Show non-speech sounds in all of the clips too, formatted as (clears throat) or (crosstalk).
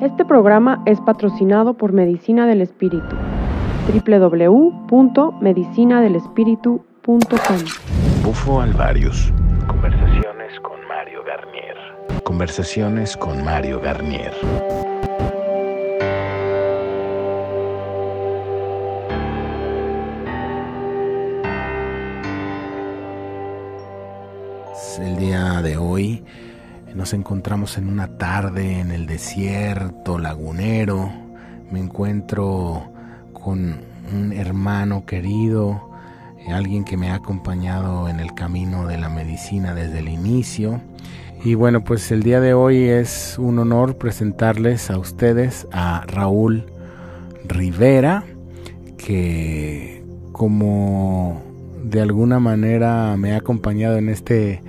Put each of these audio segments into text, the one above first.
Este programa es patrocinado por Medicina del Espíritu. www.medicinadelespíritu.com Bufo Alvarius. Conversaciones con Mario Garnier. Conversaciones con Mario Garnier. El día de hoy nos encontramos en una tarde en el desierto lagunero. Me encuentro con un hermano querido, eh, alguien que me ha acompañado en el camino de la medicina desde el inicio. Y bueno, pues el día de hoy es un honor presentarles a ustedes a Raúl Rivera, que como de alguna manera me ha acompañado en este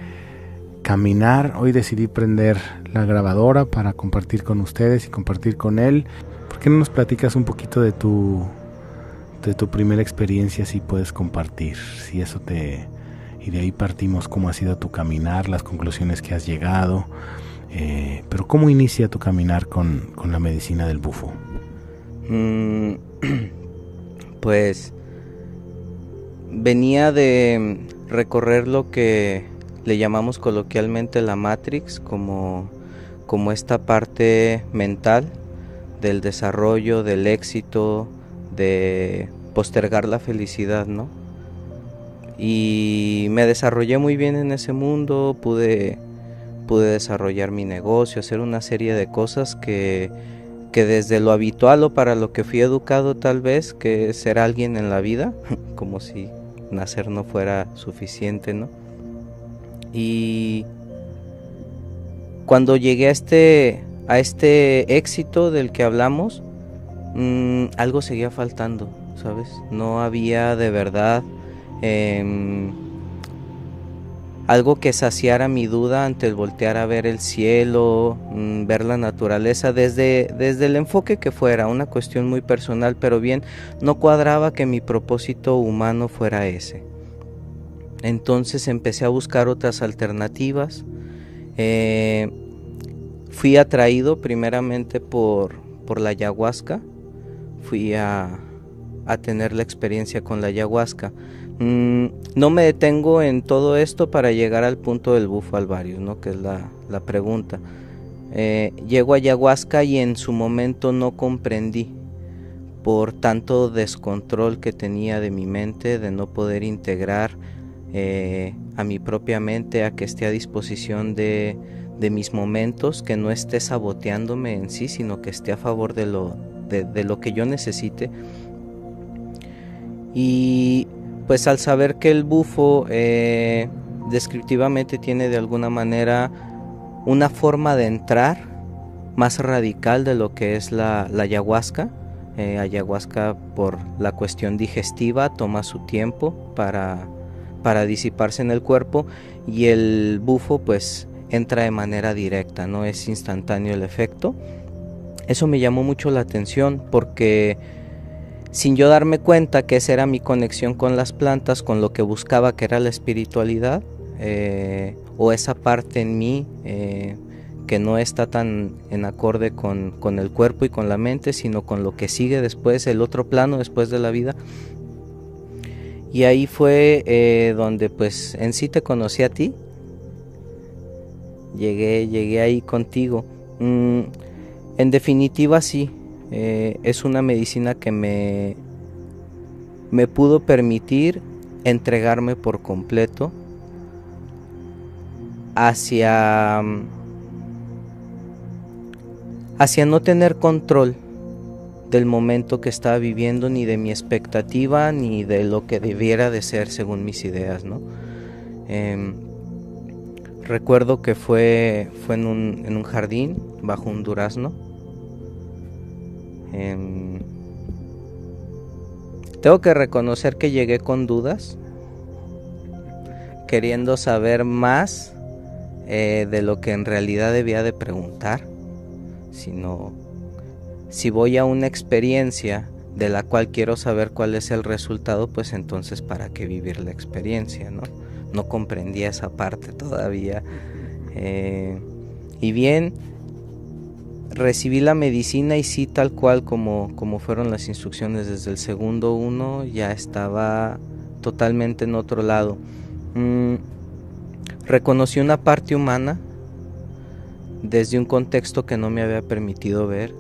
caminar, hoy decidí prender la grabadora para compartir con ustedes y compartir con él. ¿Por qué no nos platicas un poquito de tu de tu primera experiencia si puedes compartir, si eso te y de ahí partimos cómo ha sido tu caminar, las conclusiones que has llegado, eh, pero cómo inicia tu caminar con, con la medicina del bufo. Mm, (clears throat) pues venía de recorrer lo que le llamamos coloquialmente la Matrix como, como esta parte mental del desarrollo, del éxito, de postergar la felicidad, ¿no? Y me desarrollé muy bien en ese mundo, pude, pude desarrollar mi negocio, hacer una serie de cosas que, que desde lo habitual o para lo que fui educado tal vez, que ser alguien en la vida, (laughs) como si nacer no fuera suficiente, ¿no? Y cuando llegué a este, a este éxito del que hablamos, mmm, algo seguía faltando, ¿sabes? No había de verdad eh, algo que saciara mi duda ante el voltear a ver el cielo, mmm, ver la naturaleza, desde, desde el enfoque que fuera, una cuestión muy personal, pero bien, no cuadraba que mi propósito humano fuera ese. Entonces empecé a buscar otras alternativas. Eh, fui atraído primeramente por, por la ayahuasca. Fui a, a, tener la experiencia con la ayahuasca. Mm, no me detengo en todo esto para llegar al punto del bufo alvarius, ¿no? que es la, la pregunta. Eh, llego a ayahuasca y en su momento no comprendí por tanto descontrol que tenía de mi mente de no poder integrar eh, a mi propia mente, a que esté a disposición de, mis momentos, que no esté saboteándome en sí, sino que esté a favor de lo, de, lo que yo necesite. Y pues al saber que el bufo eh, descriptivamente tiene de alguna manera una forma de entrar más radical de lo que es la, la ayahuasca, eh, ayahuasca por la cuestión digestiva toma su tiempo para para disiparse en el cuerpo y el bufo pues entra de manera directa, no es instantáneo el efecto. Eso me llamó mucho la atención porque sin yo darme cuenta que esa era mi conexión con las plantas, con lo que buscaba que era la espiritualidad eh, o esa parte en mí eh, que no está tan en acorde con, con el cuerpo y con la mente, sino con lo que sigue después, el otro plano después de la vida, y ahí fue eh, donde pues en sí te conocí a ti. Llegué, llegué ahí contigo. Mm, en definitiva sí, eh, es una medicina que me, me pudo permitir entregarme por completo hacia, hacia no tener control del momento que estaba viviendo, ni de mi expectativa, ni de lo que debiera de ser según mis ideas, ¿no? Eh, recuerdo que fue, fue en, un, en, un, jardín, bajo un durazno. Eh, tengo que reconocer que llegué con dudas, queriendo saber más eh, de lo que en realidad debía de preguntar, sino si voy a una experiencia de la cual quiero saber cuál es el resultado, pues entonces para qué vivir la experiencia, ¿no? No comprendía esa parte todavía. Eh, y bien, recibí la medicina y sí, tal cual como, como fueron las instrucciones desde el segundo uno, ya estaba totalmente en otro lado. Mm, reconocí una parte humana desde un contexto que no me había permitido ver.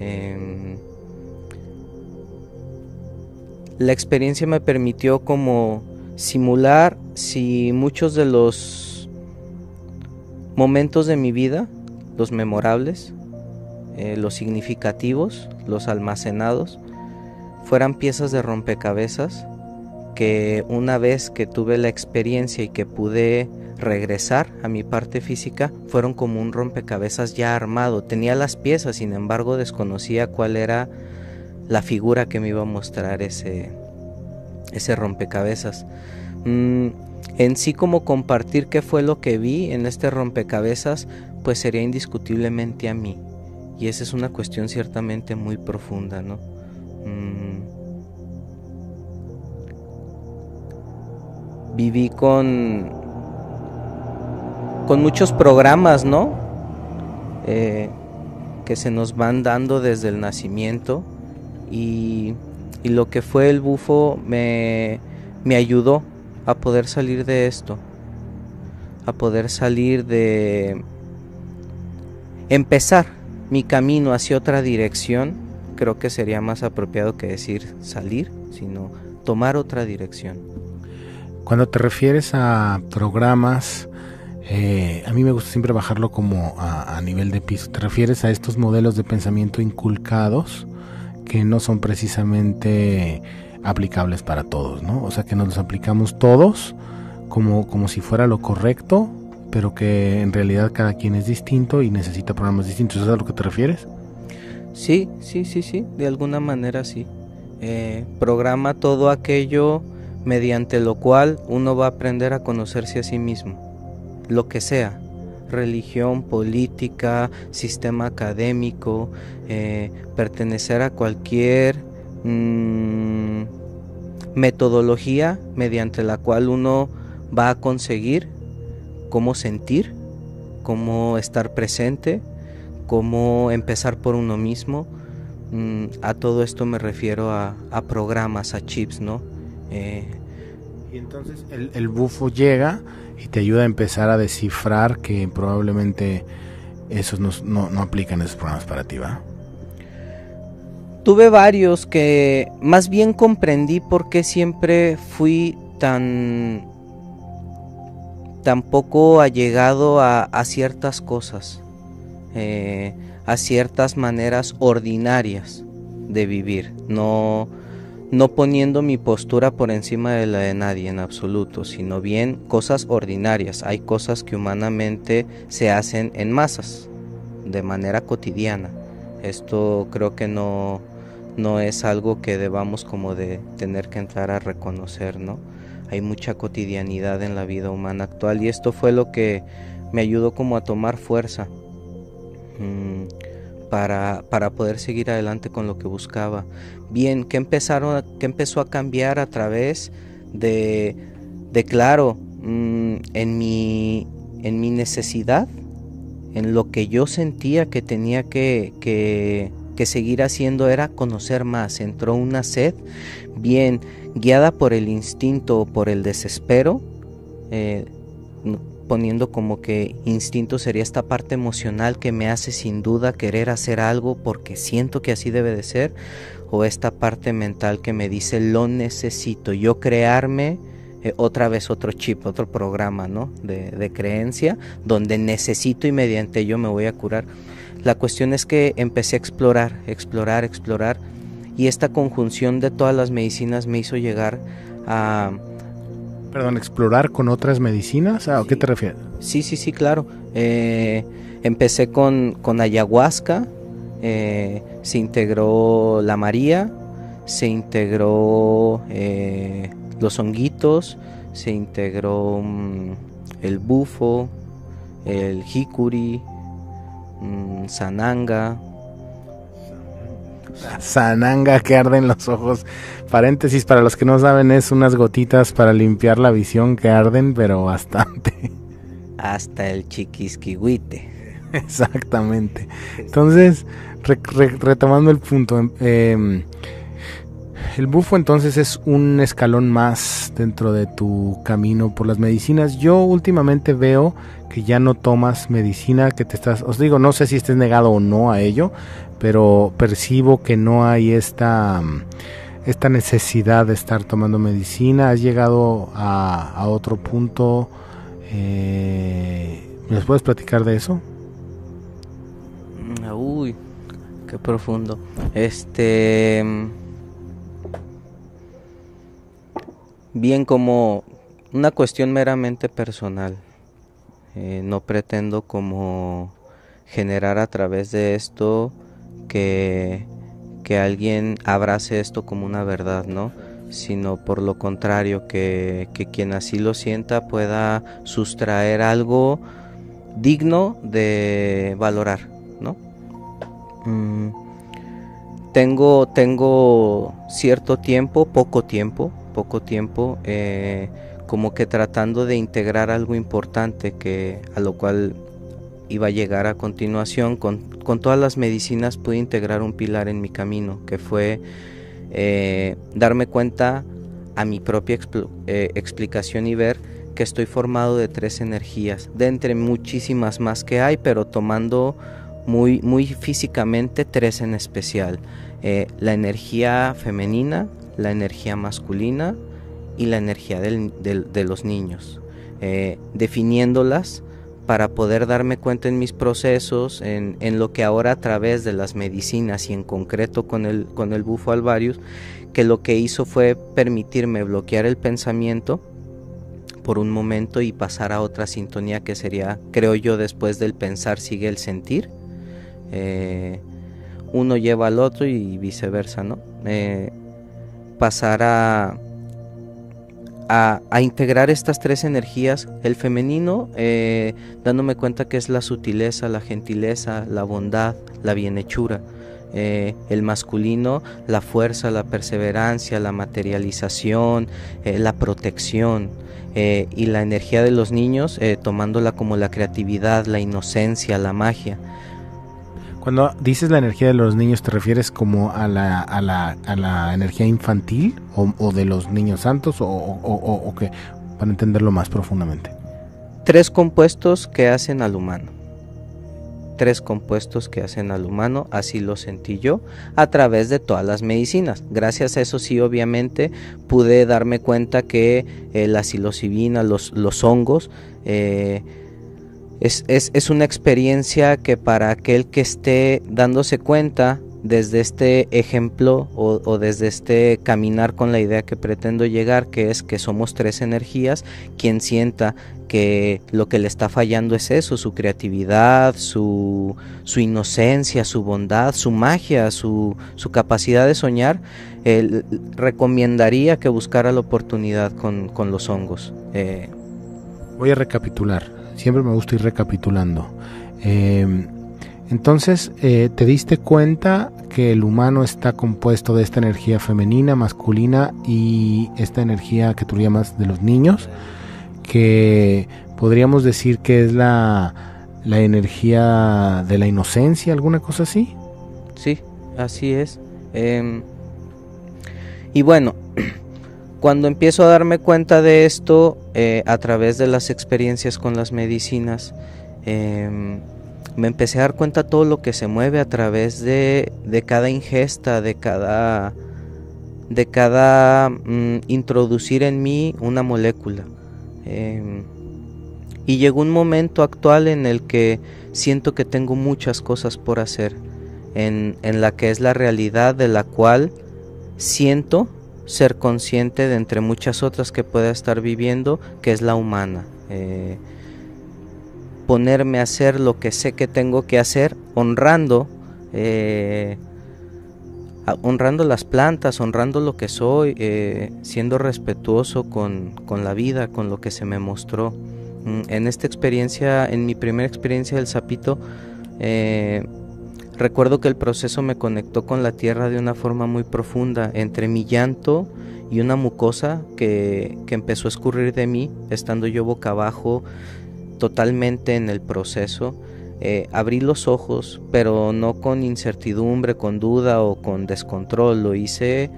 Em, la experiencia me permitió como simular si muchos de los momentos de mi vida, los memorables, eh, los significativos, los almacenados, fueran piezas de rompecabezas que una vez que tuve la experiencia y que pude regresar a mi parte física, fueron como un rompecabezas ya armado. Tenía las piezas, sin embargo desconocía cuál era la figura que me iba a mostrar ese, ese rompecabezas. Mm, en sí como compartir qué fue lo que vi en este rompecabezas, pues sería indiscutiblemente a mí. Y esa es una cuestión ciertamente muy profunda, ¿no? Mm. Viví con, con muchos programas, ¿no? Eh, que se nos van dando desde el nacimiento y, y lo que fue el bufo me, me ayudó a poder salir de esto, a poder salir de empezar mi camino hacia otra dirección, creo que sería más apropiado que decir salir, sino tomar otra dirección. Cuando te refieres a programas, eh, a mí me gusta siempre bajarlo como a, nivel de piso. ¿Te refieres a estos modelos de pensamiento inculcados que no son precisamente aplicables para todos, ¿no? O sea que nos los aplicamos todos como, como si fuera lo correcto, pero que en realidad cada quien es distinto y necesita programas distintos. ¿Es a lo que te refieres? Sí, sí, sí, sí, de alguna manera sí. Eh, programa todo aquello mediante lo cual uno va a aprender a conocerse a sí mismo, lo que sea, religión, política, sistema académico, eh, pertenecer a cualquier mmm, metodología mediante la cual uno va a conseguir cómo sentir, cómo estar presente, cómo empezar por uno mismo. Mm, a todo esto me refiero a, a programas, a chips, ¿no? Y entonces el, bufo llega y te ayuda a empezar a descifrar que probablemente esos no, no, no aplican esos programas para ti, ¿va? Tuve varios que más bien comprendí por qué siempre fui tan tan poco allegado a, a ciertas cosas, eh, a ciertas maneras ordinarias de vivir, no, no poniendo mi postura por encima de la de nadie en absoluto, sino bien cosas ordinarias. Hay cosas que humanamente se hacen en masas, de manera cotidiana. Esto creo que no, no es algo que debamos como de tener que entrar a reconocer, ¿no? Hay mucha cotidianidad en la vida humana actual y esto fue lo que me ayudó como a tomar fuerza mmm, para, para, poder seguir adelante con lo que buscaba. Bien, ¿qué, empezaron, empezó a cambiar a través de, de claro, mmm, en, mi, en mi necesidad, en lo que yo sentía que tenía que, que que seguir haciendo era conocer más. Entró una sed bien guiada por el instinto o por el desespero, eh, poniendo como que instinto sería esta parte emocional que me hace sin duda querer hacer algo porque siento que así debe de ser, o esta parte mental que me dice lo necesito, yo crearme eh, otra vez otro chip, otro programa ¿no? de, de creencia donde necesito y mediante ello me voy a curar. La cuestión es que empecé a explorar, explorar, explorar y esta conjunción de todas las medicinas me hizo llegar a... Perdón, explorar con otras medicinas, ¿a sí, qué te refieres? Sí, sí, sí, claro. Eh, empecé con, con ayahuasca, eh, se integró la María, se integró eh, los honguitos, se integró um, el bufo, el jicuri, mmm, sananga. Sananga que arde en los ojos. Paréntesis, para los que no saben, es unas gotitas para limpiar la visión que arden, pero bastante. Hasta el chiquisquihuite. Exactamente. Entonces, retomando el punto, em, em, el bufo entonces es un escalón más dentro de tu camino por las medicinas. Yo últimamente veo que ya no tomas medicina, que te estás, os digo, no sé si estés negado o no a ello, pero percibo que no hay esta, esta necesidad de estar tomando medicina. Has llegado a, otro punto. Eh, ¿Me puedes platicar de eso? Uy, qué profundo. Este. Bien, como una cuestión meramente personal. Eh, no pretendo como generar a través de esto que, que alguien abrace esto como una verdad, ¿no? Sino por lo contrario, que, que quien así lo sienta pueda sustraer algo digno de valorar, ¿no? Mm, tengo, tengo cierto tiempo, poco tiempo, poco tiempo, eh, como que tratando de integrar algo importante que a lo cual iba a llegar a continuación con, todas las medicinas pude integrar un pilar en mi camino que fue eh, darme cuenta a mi propia eh, explicación y ver que estoy formado de tres energías de entre muchísimas más que hay pero tomando muy muy físicamente tres en especial eh, la energía femenina la energía masculina y la energía de los niños, eh, definiéndolas para poder darme cuenta en mis procesos, en, lo que ahora a través de las medicinas y en concreto con el, con el bufo alvarius, que lo que hizo fue permitirme bloquear el pensamiento por un momento y pasar a otra sintonía que sería, creo yo, después del pensar sigue el sentir. Eh, uno lleva al otro y viceversa, ¿no? Eh, pasar a, a, integrar estas tres energías, el femenino, eh, dándome cuenta que es la sutileza, la gentileza, la bondad, la bienhechura. Eh, el masculino, la fuerza, la perseverancia, la materialización, eh, la protección. y la energía de los niños, tomándola como la creatividad, la inocencia, la magia. Cuando dices la energía de los niños, ¿te refieres como a la, a la, a la energía infantil o, de los niños santos o, o, qué? Para entenderlo más profundamente. Tres compuestos que hacen al humano. Tres compuestos que hacen al humano, así lo sentí yo, a través de todas las medicinas. Gracias a eso sí, obviamente, pude darme cuenta que eh, la psilocibina, los, los hongos, eh, es, una experiencia que para aquel que esté dándose cuenta desde este ejemplo o, desde este caminar con la idea que pretendo llegar, que es que somos tres energías, quien sienta que lo que le está fallando es eso, su creatividad, su, inocencia, su bondad, su magia, su, capacidad de soñar, recomendaría que buscara la oportunidad con, los hongos. Eh, Voy a recapitular siempre me gusta ir recapitulando. Em, entonces, eh, ¿te diste cuenta que el humano está compuesto de esta energía femenina, masculina y esta energía que tú llamas de los niños? Que podríamos decir que es la, la energía de la inocencia, alguna cosa así. Sí, así es. Em, y bueno, Cuando empiezo a darme cuenta de esto eh, a través de las experiencias con las medicinas, em, me empecé a dar cuenta todo lo que se mueve a través de, cada ingesta, de cada, de cada mm, introducir en mí una molécula. Em, y llegó un momento actual en el que siento que tengo muchas cosas por hacer, en, en la que es la realidad de la cual siento ser consciente de entre muchas otras que pueda estar viviendo, que es la humana. Eh, ponerme a hacer lo que sé que tengo que hacer, honrando, eh, honrando las plantas, honrando lo que soy, eh, siendo respetuoso con, con, la vida, con lo que se me mostró. Mm, en esta experiencia, en mi primera experiencia del sapito, Recuerdo que el proceso me conectó con la tierra de una forma muy profunda, entre mi llanto y una mucosa que, empezó a escurrir de mí, estando yo boca abajo totalmente en el proceso. eh, abrí los ojos, pero no con incertidumbre, con duda o con descontrol, lo hice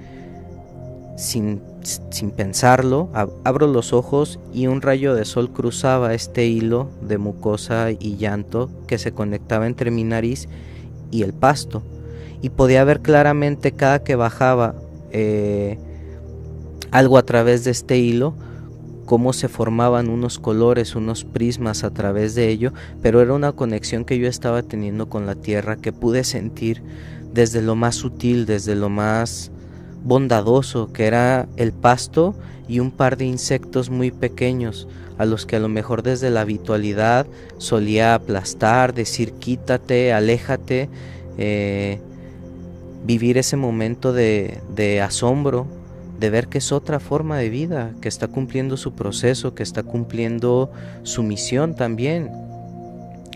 sin, sin pensarlo, abro los ojos y un rayo de sol cruzaba este hilo de mucosa y llanto que se conectaba entre mi nariz y el pasto. Y podía ver claramente cada que bajaba eh, algo a través de este hilo, cómo se formaban unos colores, unos prismas a través de ello, pero era una conexión que yo estaba teniendo con la tierra que pude sentir desde lo más sutil, desde lo más bondadoso que era el pasto y un par de insectos muy pequeños a los que a lo mejor desde la habitualidad solía aplastar, decir quítate, aléjate, eh, vivir ese momento de, de asombro, de ver que es otra forma de vida, que está cumpliendo su proceso, que está cumpliendo su misión también,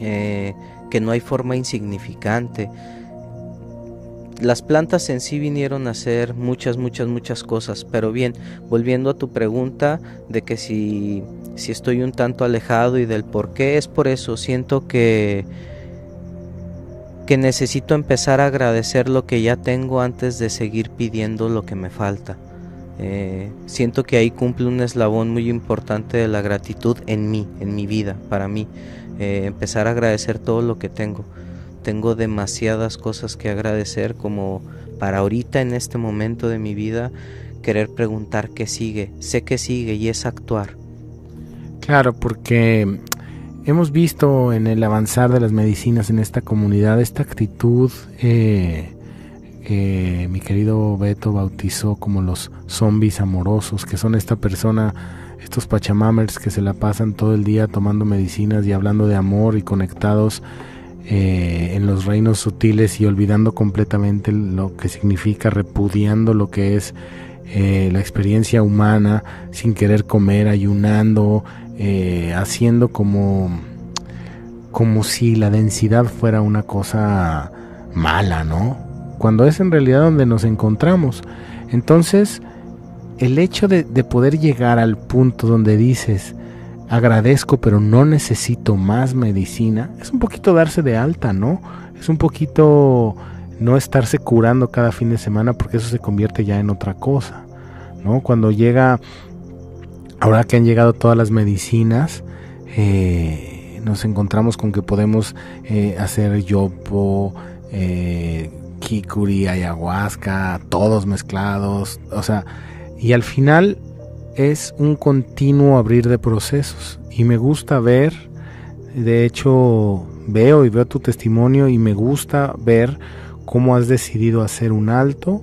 eh, que no hay forma insignificante las plantas en sí vinieron a hacer muchas, muchas, muchas cosas. Pero bien, volviendo a tu pregunta de que si, si estoy un tanto alejado y del por qué, es por eso. Siento que, que necesito empezar a agradecer lo que ya tengo antes de seguir pidiendo lo que me falta. Eh, siento que ahí cumple un eslabón muy importante de la gratitud en mí, en mi vida, para mí. Eh, empezar a agradecer todo lo que tengo tengo demasiadas cosas que agradecer como para ahorita en este momento de mi vida querer preguntar qué sigue. Sé que sigue y es actuar. Claro, porque hemos visto en el avanzar de las medicinas en esta comunidad esta actitud eh, que mi querido Beto bautizó como los zombies amorosos, que son esta persona, estos pachamamers que se la pasan todo el día tomando medicinas y hablando de amor y conectados eh, en los reinos sutiles y olvidando completamente lo que significa, repudiando lo que es eh, la experiencia humana, sin querer comer, ayunando, eh, haciendo como, como si la densidad fuera una cosa mala, ¿no? Cuando es en realidad donde nos encontramos. Entonces, el hecho de poder llegar al punto donde dices, agradezco pero no necesito más medicina, es un poquito darse de alta, ¿no? Es un poquito no estarse curando cada fin de semana porque eso se convierte ya en otra cosa, ¿no? Cuando llega, ahora que han llegado todas las medicinas, eh, nos encontramos con que podemos eh, hacer yopo, eh, kikuri, ayahuasca, todos mezclados, o sea, y al final es un continuo abrir de procesos y me gusta ver, de hecho veo y veo tu testimonio y me gusta ver cómo has decidido hacer un alto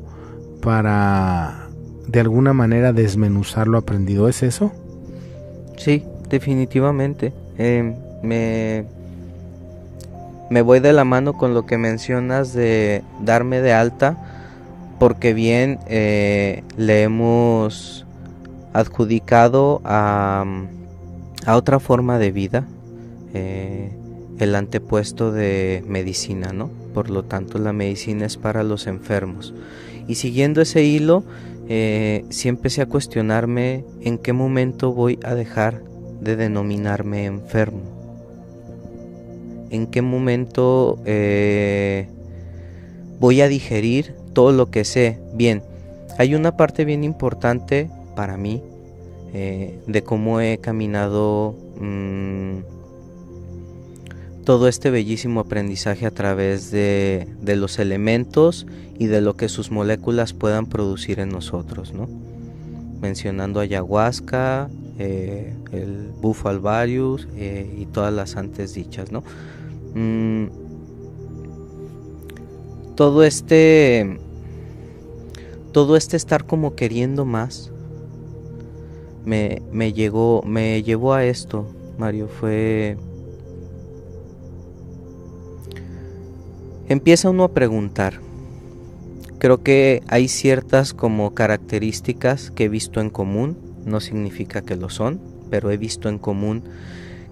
para de alguna manera desmenuzar lo aprendido. ¿Es eso? Sí, definitivamente. Em, me, me voy de la mano con lo que mencionas de darme de alta porque bien eh, le hemos adjudicado a, otra forma de vida eh, el antepuesto de medicina, ¿no? Por lo tanto, la medicina es para los enfermos. Y siguiendo ese hilo, eh, siempre empecé a cuestionarme en qué momento voy a dejar de denominarme enfermo. En qué momento eh, voy a digerir todo lo que sé. Bien, hay una parte bien importante para mí eh, de cómo he caminado mm, todo este bellísimo aprendizaje a través de, los elementos y de lo que sus moléculas puedan producir en nosotros, ¿no? mencionando ayahuasca, eh, el bufo alvarius eh, y todas las antes dichas, ¿no? Mm, todo este todo este estar como queriendo más me, me, llegó, me llevó a esto, Mario, fue... Empieza uno a preguntar. Creo que hay ciertas como características que he visto en común, no significa que lo son, pero he visto en común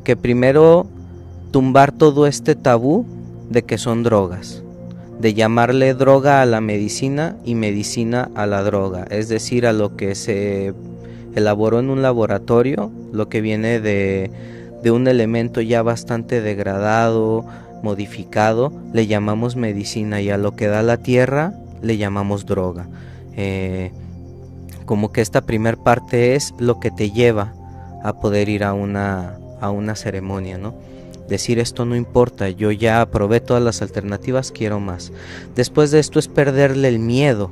que primero tumbar todo este tabú de que son drogas, de llamarle droga a la medicina y medicina a la droga, es decir, a lo que se elaboró en un laboratorio lo que viene de, un elemento ya bastante degradado, modificado le llamamos medicina y a lo que da la tierra le llamamos droga. Eh, como que esta primer parte es lo que te lleva a poder ir a una, a una ceremonia, ¿no? Decir esto no importa, yo ya probé todas las alternativas, quiero más. Después de esto es perderle el miedo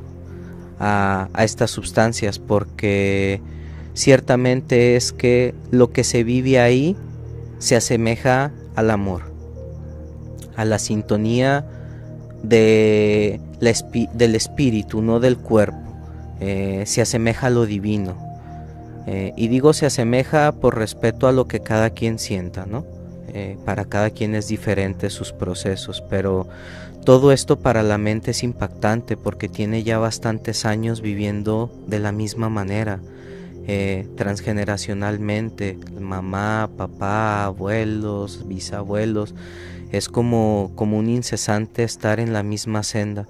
a, a estas sustancias porque ciertamente es que lo que se vive ahí se asemeja al amor, a la sintonía de del espíritu, no del cuerpo. Eh, se asemeja a lo divino. Eh, y digo se asemeja por respeto a lo que cada quien sienta, ¿no? Eh, para cada quien es diferente sus procesos, pero todo esto para la mente es impactante porque tiene ya bastantes años viviendo de la misma manera, transgeneracionalmente, mamá, papá, abuelos, bisabuelos, es como, como un incesante estar en la misma senda.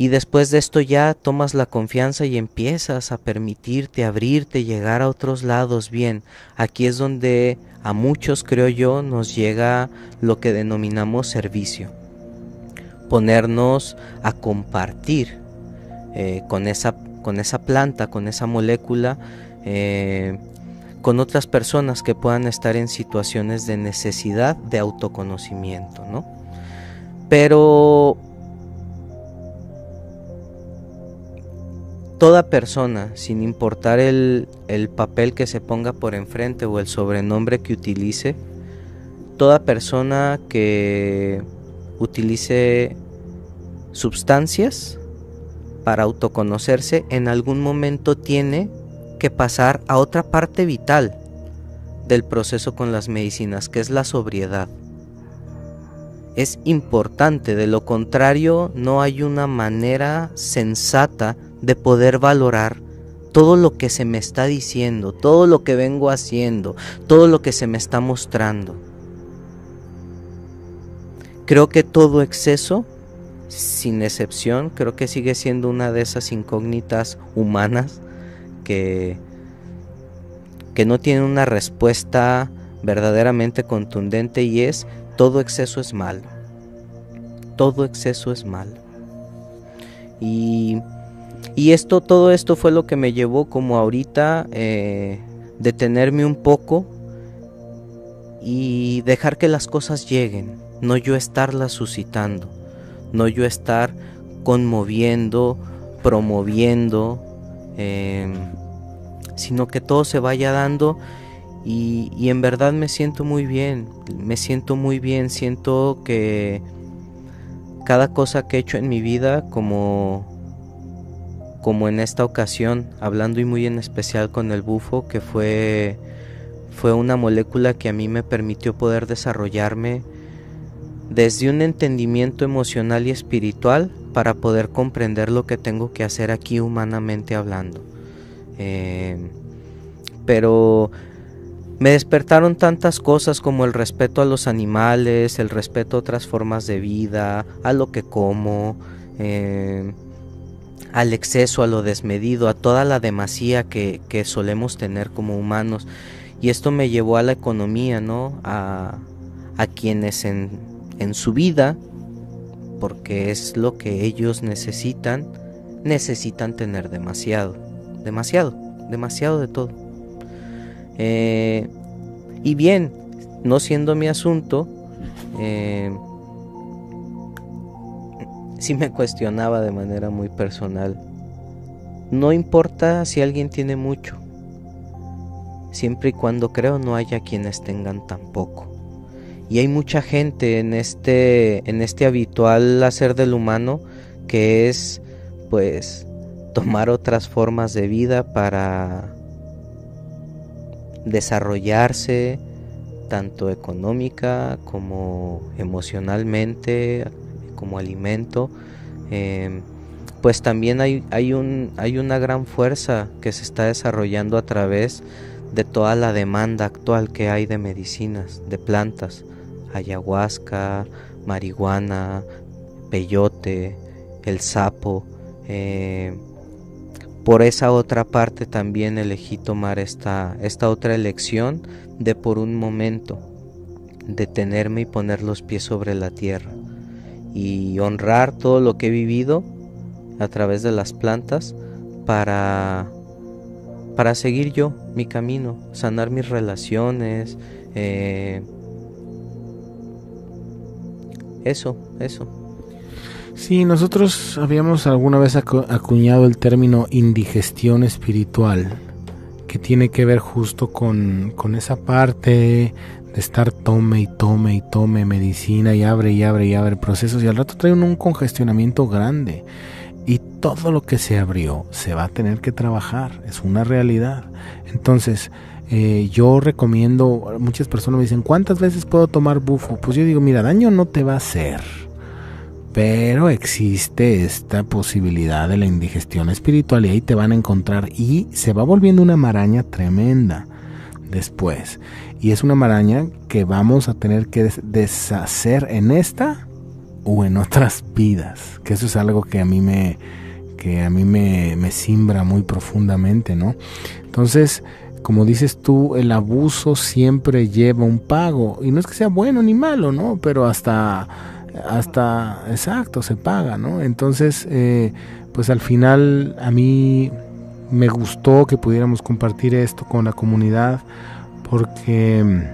Y después de esto ya tomas la confianza y empiezas a permitirte, abrirte, llegar a otros lados. Bien, aquí es donde a muchos, creo yo, nos llega lo que denominamos servicio. Ponernos a compartir eh, con, esa, con esa planta, con esa molécula, eh, con otras personas que puedan estar en situaciones de necesidad de autoconocimiento, ¿no? Pero toda persona, sin importar el, papel que se ponga por enfrente o el sobrenombre que utilice, toda persona que utilice sustancias para autoconocerse en algún momento tiene que pasar a otra parte vital del proceso con las medicinas, que es la sobriedad. Es importante, de lo contrario no hay una manera sensata de poder valorar todo lo que se me está diciendo, todo lo que vengo haciendo, todo lo que se me está mostrando. Creo que todo exceso, sin excepción, creo que sigue siendo una de esas incógnitas humanas que, que no tiene una respuesta verdaderamente contundente y es todo exceso es mal. Todo exceso es mal. Y y esto, todo esto fue lo que me llevó como ahorita eh, detenerme un poco y dejar que las cosas lleguen, no yo estarlas suscitando, no yo estar conmoviendo, promoviendo, em, sino que todo se vaya dando y, y, en verdad me siento muy bien, me siento muy bien, siento que cada cosa que he hecho en mi vida como como en esta ocasión, hablando y muy en especial con el bufo, que fue, fue una molécula que a mí me permitió poder desarrollarme desde un entendimiento emocional y espiritual para poder comprender lo que tengo que hacer aquí humanamente hablando. Eh, pero me despertaron tantas cosas como el respeto a los animales, el respeto a otras formas de vida, a lo que como. Eh, al exceso, a lo desmedido, a toda la demasía que, solemos tener como humanos. Y esto me llevó a la economía, ¿no? A, a quienes en, en su vida, porque es lo que ellos necesitan, necesitan tener demasiado, demasiado, demasiado de todo. Eh, y bien, no siendo mi asunto, eh, sí me cuestionaba de manera muy personal. No importa si alguien tiene mucho, siempre y cuando creo no haya quienes tengan tan poco. Y hay mucha gente en este, en este habitual hacer del humano que es pues tomar otras formas de vida para desarrollarse tanto económica como emocionalmente, como alimento, em, pues también hay, hay, un, hay una gran fuerza que se está desarrollando a través de toda la demanda actual que hay de medicinas, de plantas, ayahuasca, marihuana, peyote, el sapo. Em, por esa otra parte también elegí tomar esta, esta otra elección de por un momento detenerme y poner los pies sobre la tierra y honrar todo lo que he vivido a través de las plantas para para seguir yo mi camino, sanar mis relaciones, eh, eso, eso. Sí, nosotros habíamos alguna vez acuñado el término indigestión espiritual, que tiene que ver justo con, con esa parte de estar tome y tome y tome medicina y abre y abre y abre procesos y al rato trae un congestionamiento grande y todo lo que se abrió se va a tener que trabajar, es una realidad. Entonces, eh, yo recomiendo, muchas personas me dicen, ¿cuántas veces puedo tomar bufo? Pues yo digo, mira, daño no te va a hacer, pero existe esta posibilidad de la indigestión espiritual y ahí te van a encontrar y se va volviendo una maraña tremenda después. Y es una maraña que vamos a tener que deshacer en esta o en otras vidas, que eso es algo que a mí me que a mí me, me simbra muy profundamente, ¿no? Entonces, como dices tú, el abuso siempre lleva un pago. Y no es que sea bueno ni malo, ¿no? Pero hasta, hasta, exacto, se paga, ¿no? Entonces, eh, pues al final a mí me gustó que pudiéramos compartir esto con la comunidad porque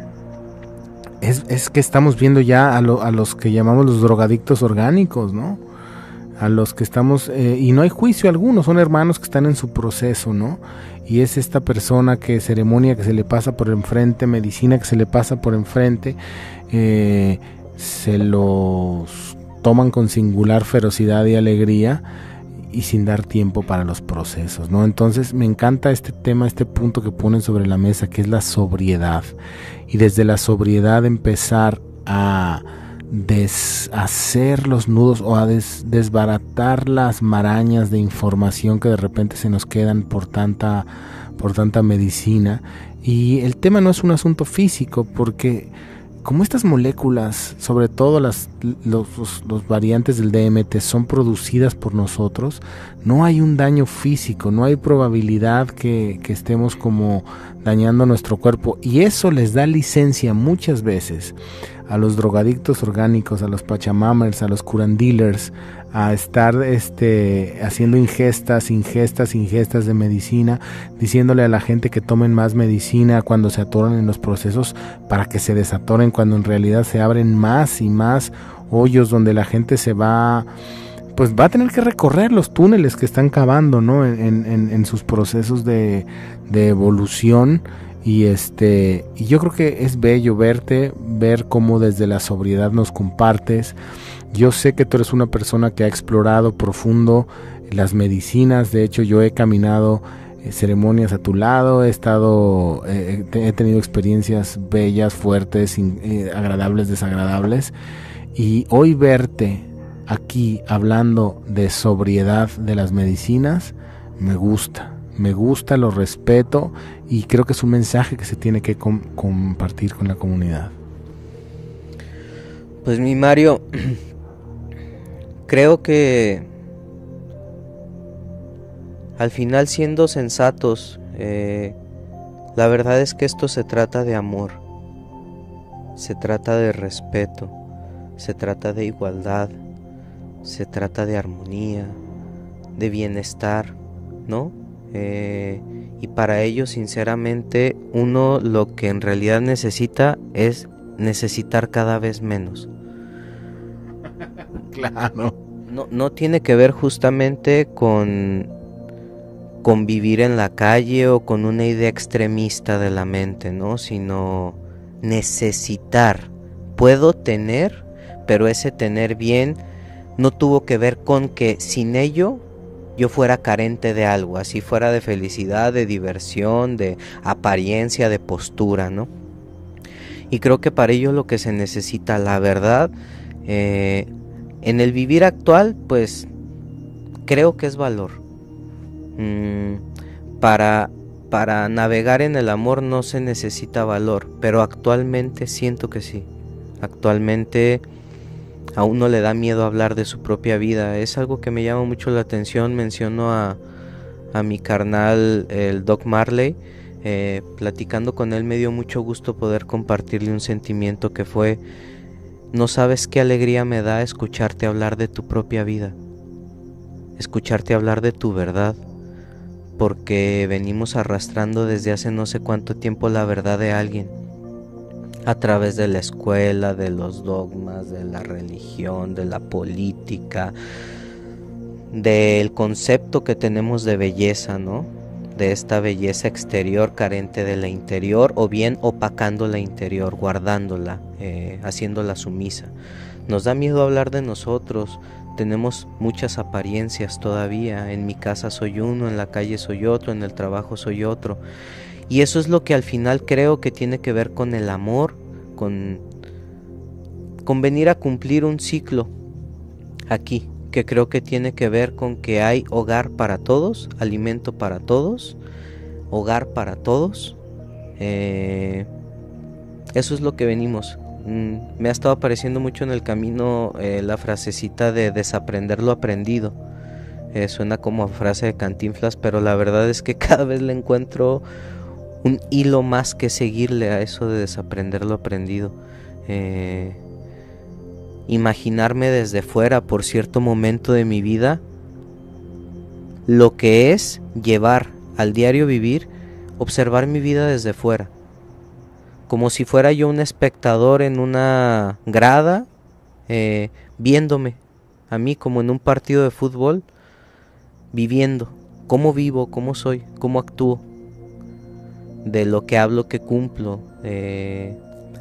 es, que estamos viendo ya a, los que llamamos los drogadictos orgánicos, ¿no? A los que estamos, eh, y no hay juicio alguno, son hermanos que están en su proceso, ¿no? Y es esta persona que ceremonia que se le pasa por enfrente, medicina que se le pasa por enfrente, eh, se los toman con singular ferocidad y alegría y sin dar tiempo para los procesos, ¿no? Entonces me encanta este tema, este punto que ponen sobre la mesa, que es la sobriedad. Y desde la sobriedad empezar a deshacer los nudos o a desbaratar las marañas de información que de repente se nos quedan por tanta, por tanta medicina. Y el tema no es un asunto físico, porque como estas moléculas, sobre todo las, los, variantes del DMT, son producidas por nosotros, no hay un daño físico, no hay probabilidad que estemos como dañando nuestro cuerpo. Y eso les da licencia muchas veces a los drogadictos orgánicos, a los pachamamers, a los curandillers, a estar este, haciendo ingestas, ingestas, ingestas de medicina, diciéndole a la gente que tomen más medicina cuando se atoran en los procesos para que se desatoren cuando en realidad se abren más y más hoyos donde la gente se va pues va a tener que recorrer los túneles que están cavando ¿no? en, en, sus procesos de, de evolución y este y yo creo que es bello verte ver cómo desde la sobriedad nos compartes. Yo sé que tú eres una persona que ha explorado profundo las medicinas, de hecho yo he caminado eh, ceremonias a tu lado, he estado, eh, he tenido experiencias bellas, fuertes, eh, agradables, desagradables, y hoy verte aquí hablando de sobriedad de las medicinas, me gusta, me gusta, lo respeto y creo que es un mensaje que se tiene que compartir con la comunidad. Pues mi Mario, (clears throat) creo que al final siendo sensatos, eh, la verdad es que esto se trata de amor, se trata de respeto, se trata de igualdad, se trata de armonía, de bienestar, ¿no? Eh, y para ello, sinceramente, uno lo que en realidad necesita es necesitar cada vez menos. (laughs) claro no, no tiene que ver justamente con convivir en la calle o con una idea extremista de la mente, ¿no? Sino necesitar. Puedo tener, pero ese tener bien no tuvo que ver con que sin ello yo fuera carente de algo, así fuera de felicidad, de diversión, de apariencia, de postura, ¿no? Y creo que para ello lo que se necesita, la verdad, eh, en el vivir actual, pues creo que es valor. Mm, para, para navegar en el amor no se necesita valor, pero actualmente siento que sí. Actualmente a uno le da miedo hablar de su propia vida. Es algo que me llama mucho la atención. Menciono a, a mi carnal, el Doc Marley. eh, platicando con él me dio mucho gusto poder compartirle un sentimiento que fue, no sabes qué alegría me da escucharte hablar de tu propia vida, escucharte hablar de tu verdad, porque venimos arrastrando desde hace no sé cuánto tiempo la verdad de alguien, a través de la escuela, de los dogmas, de la religión, de la política, del concepto que tenemos de belleza, ¿no? de esta belleza exterior carente de la interior o bien opacando la interior, guardándola, eh, haciéndola sumisa. Nos da miedo hablar de nosotros, tenemos muchas apariencias todavía, en mi casa soy uno, en la calle soy otro, en el trabajo soy otro. Y eso es lo que al final creo que tiene que ver con el amor, con, con venir a cumplir un ciclo aquí, que creo que tiene que ver con que hay hogar para todos, alimento para todos, hogar para todos. Eh, eso es lo que venimos. Mm, me ha estado apareciendo mucho en el camino eh, la frasecita de desaprender lo aprendido. Eh, suena como frase de cantinflas, pero la verdad es que (laughs) cada vez le encuentro un hilo más que seguirle a eso de desaprender lo aprendido. Imaginarme desde fuera por cierto momento de mi vida lo que es llevar al diario vivir, observar mi vida desde fuera, como si fuera yo un espectador en una grada, eh, viéndome a mí como en un partido de fútbol, viviendo, cómo vivo, cómo soy, cómo actúo, de lo que hablo que cumplo,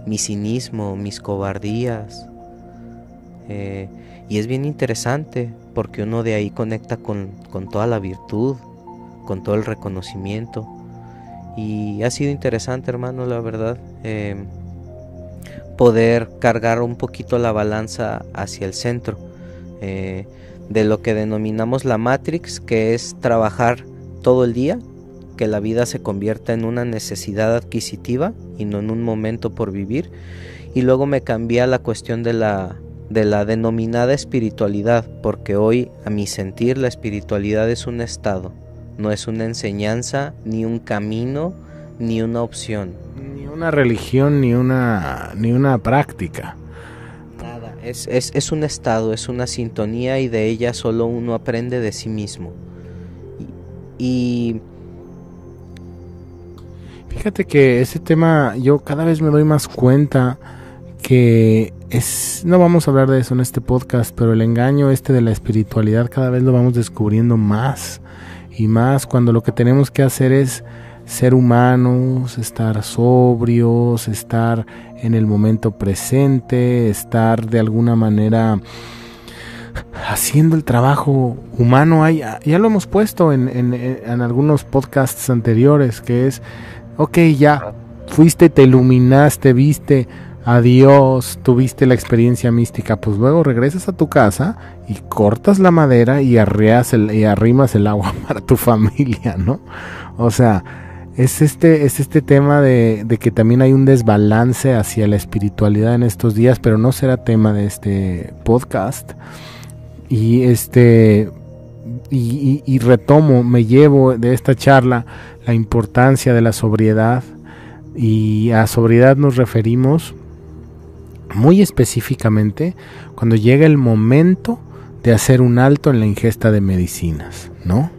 mi cinismo, mis cobardías, eh, y es bien interesante porque uno de ahí conecta con, toda la virtud, con todo el reconocimiento. Y ha sido interesante, hermano, la verdad, em, poder cargar un poquito la balanza hacia el centro eh, de lo que denominamos la Matrix, que es trabajar todo el día, que la vida se convierta en una necesidad adquisitiva y no en un momento por vivir. Y luego me cambia la cuestión de la de la denominada espiritualidad, porque hoy a mi sentir la espiritualidad es un estado, no es una enseñanza, ni un camino, ni una opción. Ni una religión, ni una, ni una práctica. Nada, es, es, es un estado, es una sintonía y de ella solo uno aprende de sí mismo. y Fíjate que ese tema yo cada vez me doy más cuenta que es, no vamos a hablar de eso en este podcast, pero el engaño este de la espiritualidad cada vez lo vamos descubriendo más y más cuando lo que tenemos que hacer es ser humanos, estar sobrios, estar en el momento presente, estar de alguna manera haciendo el trabajo humano. ya lo hemos puesto en, en, en algunos podcasts anteriores, que es, ok, ya fuiste, te iluminaste, viste adiós, tuviste la experiencia mística, pues luego regresas a tu casa y cortas la madera y, arreas el, y arrimas el agua (laughs) para tu familia, ¿no? O sea, es este, es este tema de, de, que también hay un desbalance hacia la espiritualidad en estos días, pero no será tema de este podcast. Y este y, retomo, me llevo de esta charla la importancia de la sobriedad. Y a sobriedad nos referimos muy específicamente cuando llega el momento de hacer un alto en la ingesta de medicinas, ¿no?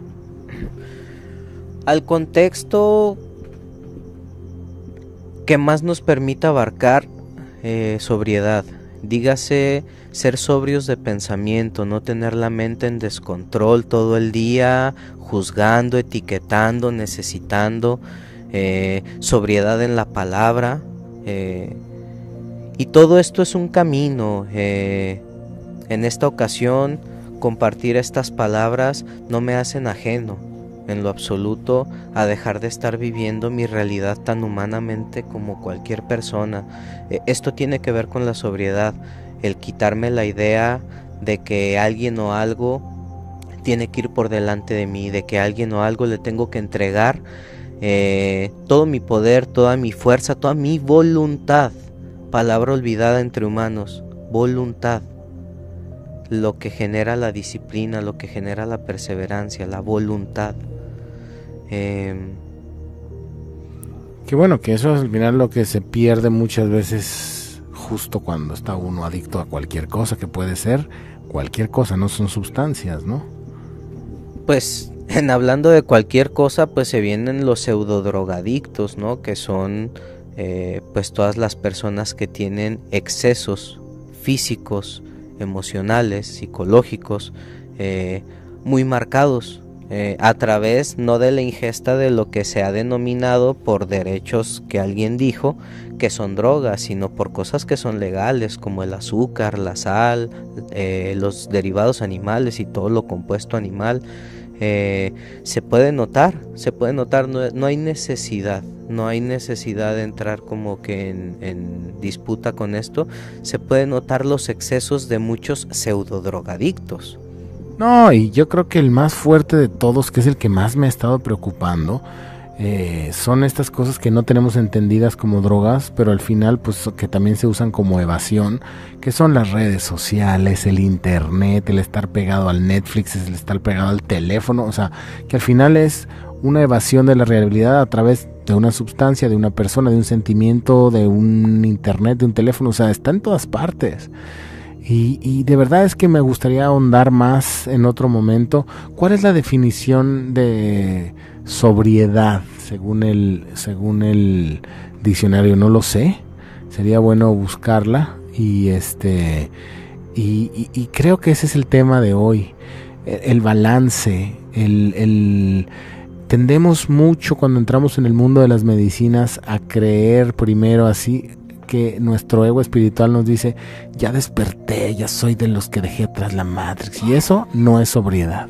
Al contexto que más nos permita abarcar eh, sobriedad, dígase ser sobrios de pensamiento, no tener la mente en descontrol todo el día, juzgando, etiquetando, necesitando, eh, sobriedad en la palabra, eh, y todo esto es un camino. Eh, en esta ocasión, compartir estas palabras no me hacen ajeno en lo absoluto a dejar de estar viviendo mi realidad tan humanamente como cualquier persona. Eh, esto tiene que ver con la sobriedad, el quitarme la idea de que alguien o algo tiene que ir por delante de mí, de que alguien o algo le tengo que entregar eh, todo mi poder, toda mi fuerza, toda mi voluntad palabra olvidada entre humanos, voluntad, lo que genera la disciplina, lo que genera la perseverancia, la voluntad. Em, Que bueno, que eso es al final lo que se pierde muchas veces justo cuando está uno adicto a cualquier cosa, que puede ser cualquier cosa, no son sustancias, ¿no? Pues en hablando de cualquier cosa, pues se vienen los pseudodrogadictos, ¿no? Que son eh, pues todas las personas que tienen excesos físicos, emocionales, psicológicos, eh, muy marcados eh, a través no de la ingesta de lo que se ha denominado por derechos que alguien dijo que son drogas, sino por cosas que son legales como el azúcar, la sal, los derivados animales y todo lo compuesto animal. se puede notar, se puede notar, no hay necesidad no hay necesidad de entrar como que en, disputa con esto, se pueden notar los excesos de muchos pseudo drogadictos. No, y yo creo que el más fuerte de todos, que es el que más me ha estado preocupando, eh, son estas cosas que no tenemos entendidas como drogas, pero al final pues que también se usan como evasión, que son las redes sociales, el internet, el estar pegado al Netflix, el estar pegado al teléfono, o sea, que al final es una evasión de la realidad a través de una sustancia, de una persona, de un sentimiento, de un internet, de un teléfono, o sea, está en todas partes. Y, de verdad es que me gustaría ahondar más en otro momento. ¿Cuál es la definición de sobriedad según el, según el diccionario? No lo sé. Sería bueno buscarla. Y este. Y, y creo que ese es el tema de hoy. El, balance, el, el tendemos mucho cuando entramos en el mundo de las medicinas a creer primero así que nuestro ego espiritual nos dice, ya desperté, ya soy de los que dejé atrás la Matrix. Y eso no es sobriedad.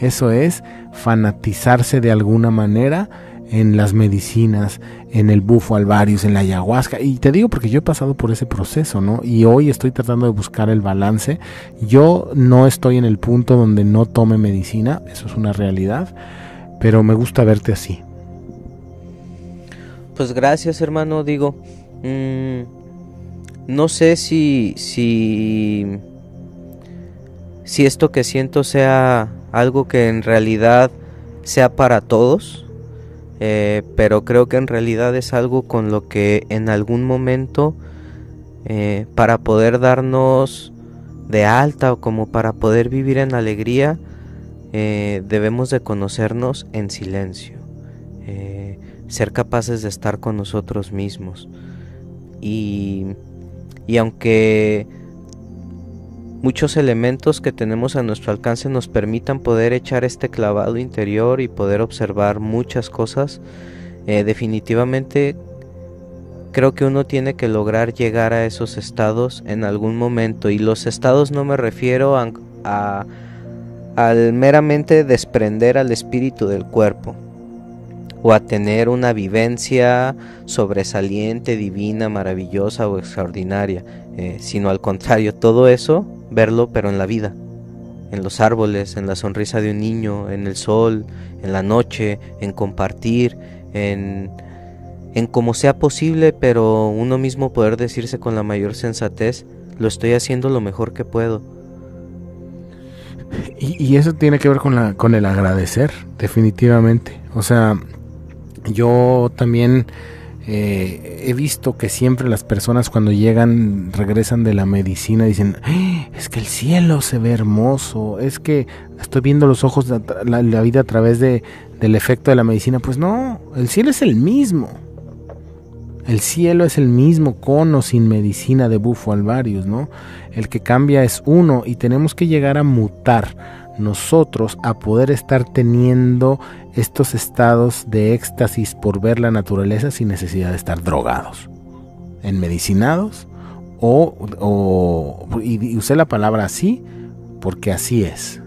Eso es fanatizarse de alguna manera en las medicinas, en el bufo alvarius, en la ayahuasca. Y te digo porque yo he pasado por ese proceso, ¿no? Y hoy estoy tratando de buscar el balance. Yo no estoy en el punto donde no tome medicina, eso es una realidad pero me gusta verte así. Pues gracias, hermano. Digo, mm, no sé si, si, esto que siento sea algo que en realidad sea para todos, eh, pero creo que en realidad es algo con lo que en algún momento, eh, para poder darnos de alta o como para poder vivir en alegría, eh, debemos de conocernos en silencio, ser capaces de estar con nosotros mismos. Y, y aunque muchos elementos que tenemos a nuestro alcance nos permitan poder echar este clavado interior y poder observar muchas cosas, eh, definitivamente creo que uno tiene que lograr llegar a esos estados en algún momento. Y los estados no me refiero a al meramente desprender al espíritu del cuerpo o a tener una vivencia sobresaliente, divina, maravillosa o extraordinaria, eh, sino al contrario, todo eso, verlo pero en la vida, en los árboles, en la sonrisa de un niño, en el sol, en la noche, en compartir, en, en como sea posible, pero uno mismo poder decirse con la mayor sensatez, lo estoy haciendo lo mejor que puedo y, eso tiene que ver con, la, con el agradecer, definitivamente. O sea, yo también eh, he visto que siempre las personas cuando llegan, regresan de la medicina, dicen, es que el cielo se ve hermoso, es que estoy viendo los ojos, de la, la vida a través de, del efecto de la medicina. Pues no, el cielo es el mismo. El cielo es el mismo con o sin medicina de bufo alvarius, ¿no? El que cambia es uno y tenemos que llegar a mutar nosotros a poder estar teniendo estos estados de éxtasis por ver la naturaleza sin necesidad de estar drogados, en medicinados o, o y usé la palabra así porque así es.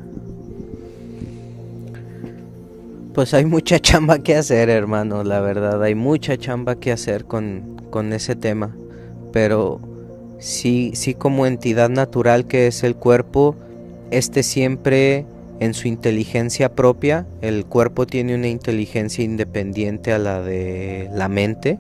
Pues hay mucha chamba que hacer, hermano, la verdad, hay mucha chamba que hacer con, con ese tema. Pero sí, sí como entidad natural que es el cuerpo, este siempre en su inteligencia propia, el cuerpo tiene una inteligencia independiente a la de la mente.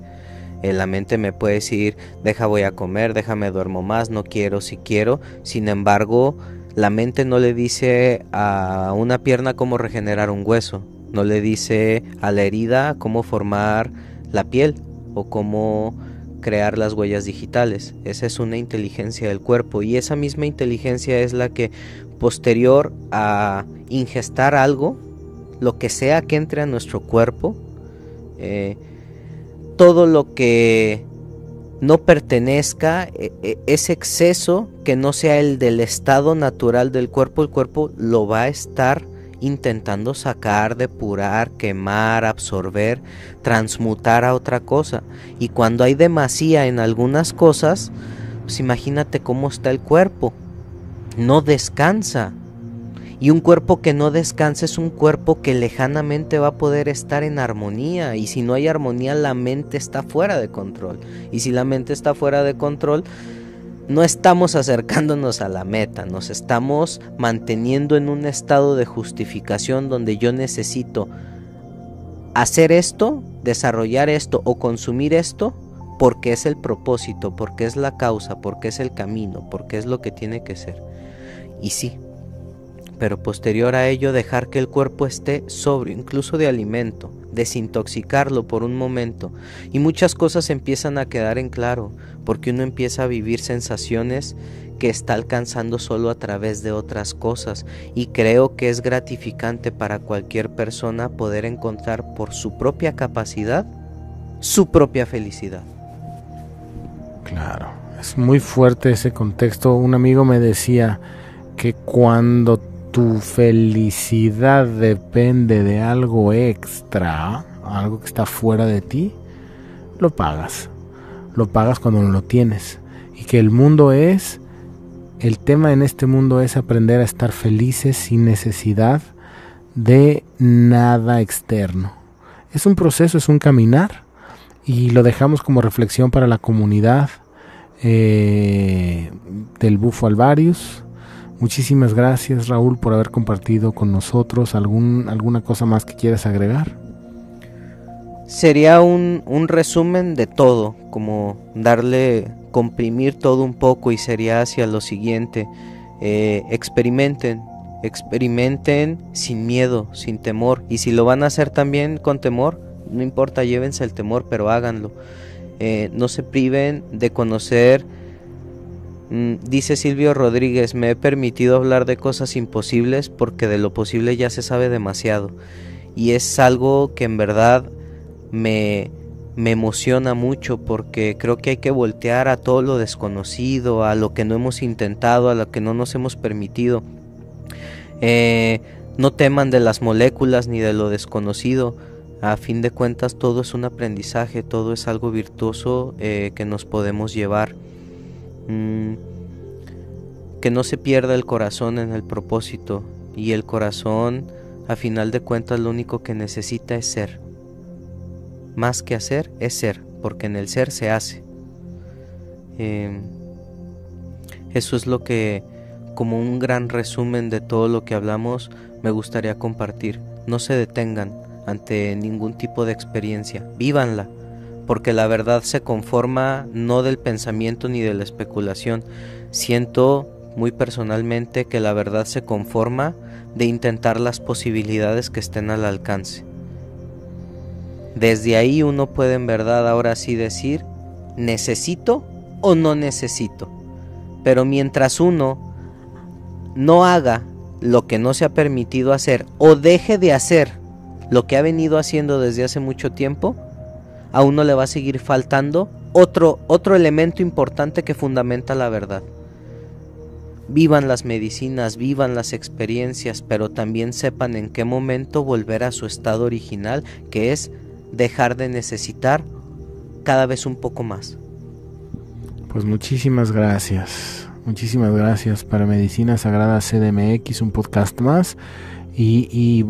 Eh, la mente me puede decir, deja voy a comer, déjame duermo más, no quiero si quiero. Sin embargo, la mente no le dice a una pierna cómo regenerar un hueso no le dice a la herida cómo formar la piel o cómo crear las huellas digitales. Esa es una inteligencia del cuerpo y esa misma inteligencia es la que posterior a ingestar algo, lo que sea que entre a nuestro cuerpo, eh, todo lo que no pertenezca, e, e, ese exceso que no sea el del estado natural del cuerpo, el cuerpo lo va a estar intentando sacar, depurar, quemar, absorber, transmutar a otra cosa. Y cuando hay demasía en algunas cosas, pues imagínate cómo está el cuerpo. No descansa. Y un cuerpo que no descansa es un cuerpo que lejanamente va a poder estar en armonía. Y si no hay armonía, la mente está fuera de control. Y si la mente está fuera de control, no estamos acercándonos a la meta, nos estamos manteniendo en un estado de justificación donde yo necesito hacer esto, desarrollar esto o consumir esto porque es el propósito, porque es la causa, porque es el camino, porque es lo que tiene que ser. Y sí, pero posterior a ello dejar que el cuerpo esté sobrio, incluso de alimento, desintoxicarlo por un momento y muchas cosas empiezan a quedar en claro, porque uno empieza a vivir sensaciones que está alcanzando solo a través de otras cosas y creo que es gratificante para cualquier persona poder encontrar por su propia capacidad su propia felicidad. Claro, es muy fuerte ese contexto. Un amigo me decía que cuando tu felicidad depende de algo extra, algo que está fuera de ti, lo pagas. Lo pagas cuando no lo tienes. Y que el mundo es, el tema en este mundo es aprender a estar felices sin necesidad de nada externo. Es un proceso, es un caminar. Y lo dejamos como reflexión para la comunidad eh, del Bufo Alvarius Muchísimas gracias Raúl por haber compartido con nosotros. ¿Algún, ¿Alguna cosa más que quieras agregar? Sería un, resumen de todo, como darle, comprimir todo un poco y sería hacia lo siguiente. Eh, experimenten, experimenten sin miedo, sin temor. Y si lo van a hacer también con temor, no importa, llévense el temor, pero háganlo. Eh, no se priven de conocer Mm, dice Silvio Rodríguez, me he permitido hablar de cosas imposibles porque de lo posible ya se sabe demasiado. Y es algo que en verdad me, me emociona mucho porque creo que hay que voltear a todo lo desconocido, a lo que no hemos intentado, a lo que no nos hemos permitido. Eh, no teman de las moléculas ni de lo desconocido. A fin de cuentas todo es un aprendizaje, todo es algo virtuoso eh, que nos podemos llevar. Mm, que no se pierda el corazón en el propósito y el corazón a final de cuentas lo único que necesita es ser. Más que hacer es ser, porque en el ser se hace. Em, eso es lo que, como un gran resumen de todo lo que hablamos, me gustaría compartir. No se detengan ante ningún tipo de experiencia, vívanla porque la verdad se conforma no del pensamiento ni de la especulación. Siento muy personalmente que la verdad se conforma de intentar las posibilidades que estén al alcance. Desde ahí uno puede en verdad ahora sí decir, necesito o no necesito. Pero mientras uno no haga lo que no se ha permitido hacer o deje de hacer lo que ha venido haciendo desde hace mucho tiempo, a uno le va a seguir faltando otro, otro elemento importante que fundamenta la verdad. Vivan las medicinas, vivan las experiencias, pero también sepan en qué momento volver a su estado original, que es dejar de necesitar cada vez un poco más. Pues muchísimas gracias. Muchísimas gracias para Medicina Sagrada CDMX, un podcast más. Y,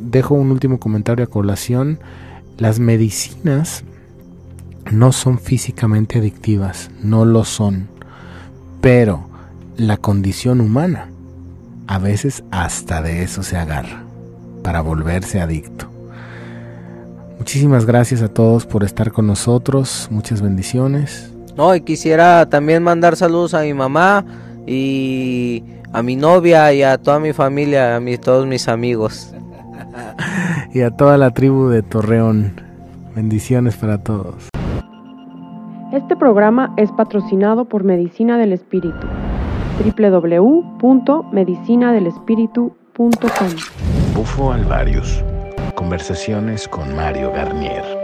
dejo un último comentario a colación. Las medicinas no son físicamente adictivas, no lo son, pero la condición humana a veces hasta de eso se agarra para volverse adicto. Muchísimas gracias a todos por estar con nosotros, muchas bendiciones. No, y quisiera también mandar saludos a mi mamá y a mi novia y a toda mi familia, a mis, todos mis amigos. (laughs) y a toda la tribu de Torreón. Bendiciones para todos. Este programa es patrocinado por Medicina del Espíritu. www.medicinadelespíritu.com Bufo Alvarius. Conversaciones con Mario Garnier.